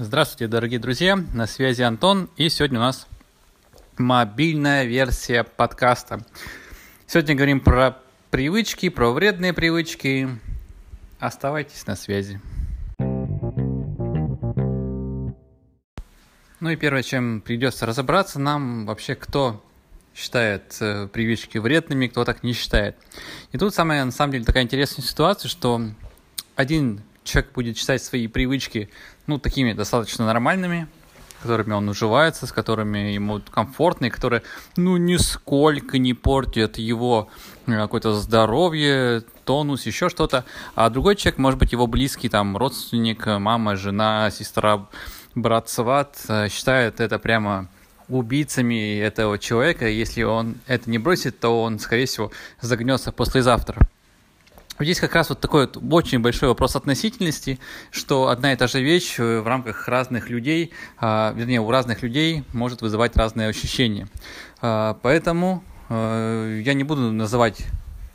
Здравствуйте, дорогие друзья, на связи Антон, и сегодня у нас мобильная версия подкаста. Сегодня говорим про привычки, про вредные привычки. Оставайтесь на связи. Ну и первое, чем придется разобраться нам вообще, кто считает э, привычки вредными, кто так не считает. И тут самая, на самом деле, такая интересная ситуация, что один человек будет считать свои привычки, ну, такими достаточно нормальными, которыми он уживается, с которыми ему комфортно, и которые, ну, нисколько не портят его э, какое-то здоровье, тонус, еще что-то. А другой человек, может быть, его близкий, там, родственник, мама, жена, сестра, брат, сват, э, считает это прямо убийцами этого человека. Если он это не бросит, то он, скорее всего, загнется послезавтра. Здесь как раз вот такой вот очень большой вопрос относительности, что одна и та же вещь э, в рамках разных людей, а, вернее, у разных людей может вызывать разные ощущения. А, поэтому э, я не буду называть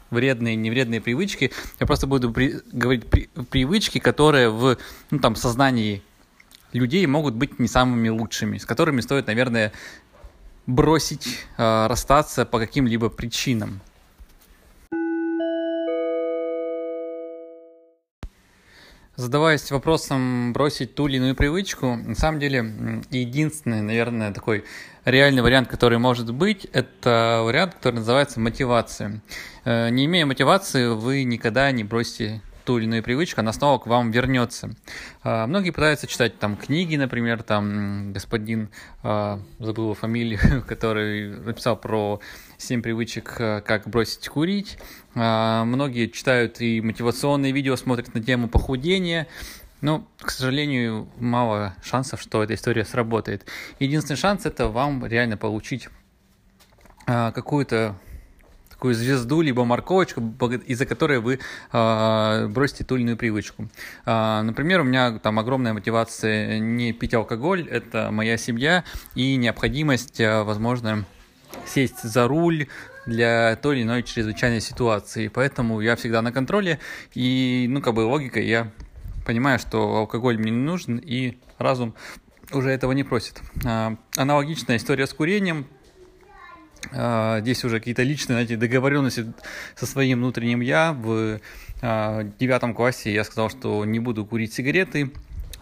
вредные и невредные привычки, я просто буду при, говорить при, привычки, которые в ну, там, сознании людей могут быть не самыми лучшими, с которыми стоит, наверное, бросить, э, расстаться по каким-либо причинам. Задаваясь вопросом бросить ту или иную привычку, на самом деле единственный, наверное, такой реальный вариант, который может быть, это вариант, который называется мотивация. Э, не имея мотивации, вы никогда не бросите ту или иную привычку, она снова к вам вернется. А, многие пытаются читать там книги, например, там господин, а, забыл его фамилию, который написал про 7 привычек, а, как бросить курить. Многие читают и мотивационные видео, смотрят на тему похудения. Но, к сожалению, мало шансов, что эта история сработает. Единственный шанс это вам реально получить какую-то такую звезду, либо морковочку, из-за которой вы э, бросите ту или иную привычку. Э, например, у меня там огромная мотивация не пить алкоголь, это моя семья и необходимость, э, возможно, сесть за руль для той или иной чрезвычайной ситуации. Поэтому я всегда на контроле, и, ну, как бы логика, я понимаю, что алкоголь мне не нужен, и разум уже этого не просит. Аналогичная история с курением – а, здесь уже какие-то личные, знаете, договоренности со своим внутренним я. В а, девятом классе я сказал, что не буду курить сигареты,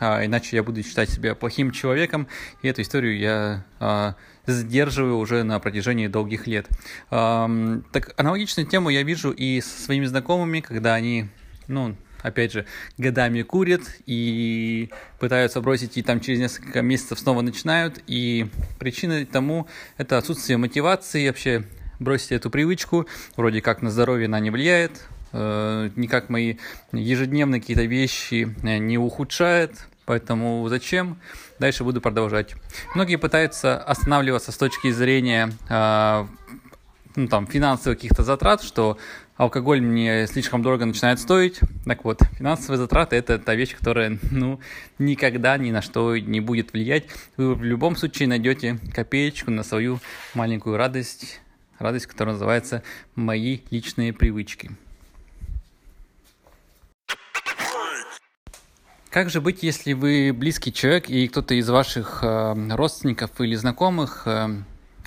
а, иначе я буду считать себя плохим человеком. И эту историю я сдерживаю уже на протяжении долгих лет. Так аналогичную тему я вижу и со своими знакомыми, когда они, ну, опять же, годами курят и пытаются бросить, и там через несколько месяцев снова начинают. И причина тому – это отсутствие мотивации вообще бросить эту привычку. Вроде как на здоровье она не влияет, э, никак мои ежедневные какие-то вещи э, не ухудшает. Поэтому зачем? Дальше буду продолжать. Многие пытаются останавливаться с точки зрения э, ну, там, финансовых каких-то затрат, что алкоголь мне слишком дорого начинает стоить. Так вот, финансовые затраты – это та вещь, которая, ну, никогда ни на что не будет влиять. Вы в любом случае найдете копеечку на свою маленькую радость, радость, которая называется «Мои личные привычки». Как же быть, если вы близкий человек и кто-то из ваших э, родственников или знакомых э,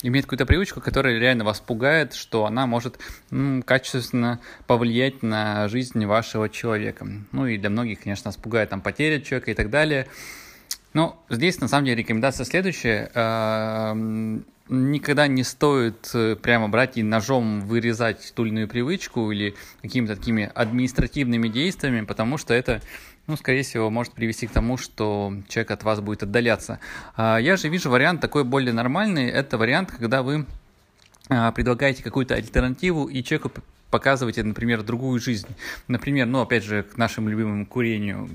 имеет какую-то привычку, которая реально вас пугает, что она может м, качественно повлиять на жизнь вашего человека. Ну и для многих, конечно, нас пугает там потеря человека и так далее. Но здесь на самом деле рекомендация следующая. Эм, никогда не стоит э, прямо брать и ножом вырезать ту или иную привычку или какими-то такими административными действиями, потому что это ну, скорее всего, может привести к тому, что человек от вас будет отдаляться. А, я же вижу вариант такой более нормальный. Это вариант, когда вы а, предлагаете какую-то альтернативу и человеку показываете, например, другую жизнь. Например, ну, опять же, к нашему любимому курению.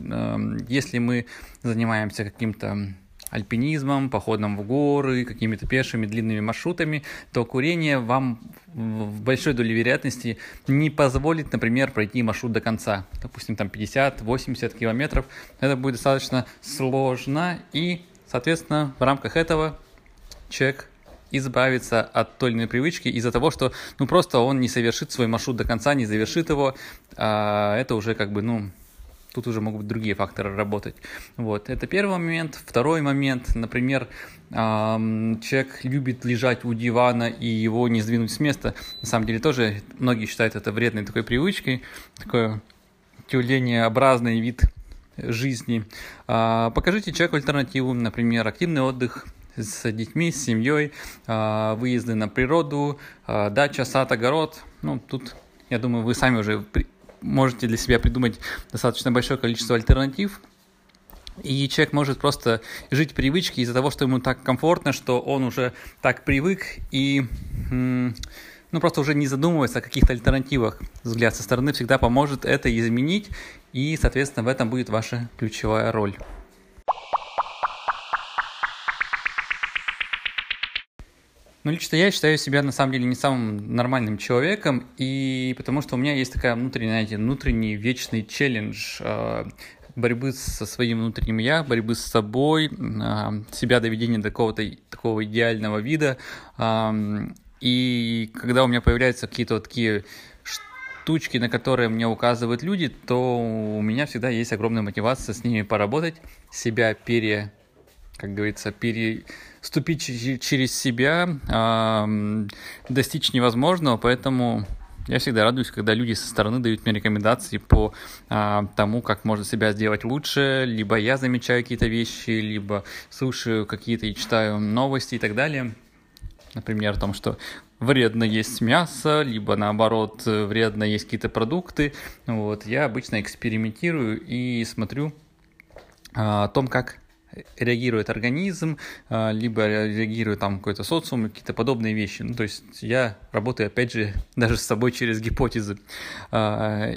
Если мы занимаемся каким-то альпинизмом, походом в горы, какими-то пешими длинными маршрутами, то курение вам в большой доле вероятности не позволит, например, пройти маршрут до конца. Допустим, там 50-80 километров. Это будет достаточно сложно и, соответственно, в рамках этого человек избавиться от той или иной привычки из-за того, что ну просто он не совершит свой маршрут до конца, не завершит его, а это уже как бы, ну, тут уже могут быть другие факторы работать. Вот, это первый момент. Второй момент, например, человек любит лежать у дивана и его не сдвинуть с места. На самом деле тоже многие считают это вредной такой привычкой, такой тюленеобразный вид жизни. А, покажите человеку альтернативу, например, активный отдых с детьми, с семьей, а, выезды на природу, а, дача, сад, огород. Ну, тут, я думаю, вы сами уже можете для себя придумать достаточно большое количество альтернатив. И человек может просто жить привычки из-за того, что ему так комфортно, что он уже так привык и ну, просто уже не задумывается о каких-то альтернативах. Взгляд со стороны всегда поможет это изменить, и, соответственно, в этом будет ваша ключевая роль. Ну, лично я считаю себя, на самом деле, не самым нормальным человеком, и потому что у меня есть такая внутренняя, знаете, внутренний вечный челлендж э, борьбы со своим внутренним я, борьбы с собой, э, себя доведения до какого-то такого идеального вида. Э, и когда у меня появляются какие-то вот такие штучки, на которые мне указывают люди, то у меня всегда есть огромная мотивация с ними поработать, себя пере, как говорится, переступить через себя, достичь невозможного, поэтому я всегда радуюсь, когда люди со стороны дают мне рекомендации по а, тому, как можно себя сделать лучше, либо я замечаю какие-то вещи, либо слушаю какие-то и читаю новости и так далее. Например, о том, что вредно есть мясо, либо наоборот вредно есть какие-то продукты. Вот, я обычно экспериментирую и смотрю а, о том, как реагирует организм, а, либо реагирует там какой-то социум, какие-то подобные вещи. Ну, то есть я работаю, опять же, даже с собой через гипотезы. А,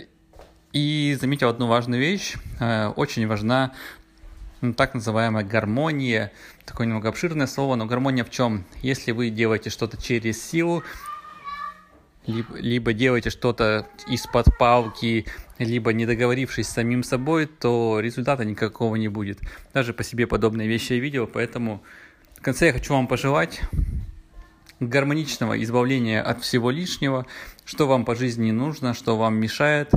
и заметил одну важную вещь. Очень важна ну, так называемая гармония, такое немного обширное слово, но гармония в чем? Если вы делаете что-то через силу, либо, либо делаете что-то из-под палки, либо не договорившись с самим собой, то результата никакого не будет. Даже по себе подобные вещи я видел, поэтому в конце я хочу вам пожелать гармоничного избавления от всего лишнего, что вам по жизни нужно, что вам мешает.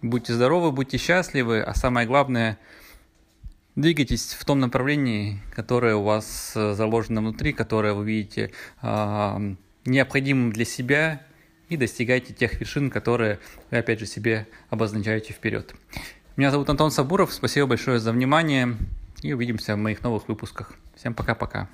Будьте здоровы, будьте счастливы, а самое главное – Двигайтесь в том направлении, которое у вас э, заложено внутри, которое вы видите необходимым для себя, и достигайте тех вершин, которые вы, опять же, себе обозначаете вперед. Меня зовут Антон Сабуров, спасибо большое за внимание, и увидимся в моих новых выпусках. Всем пока-пока.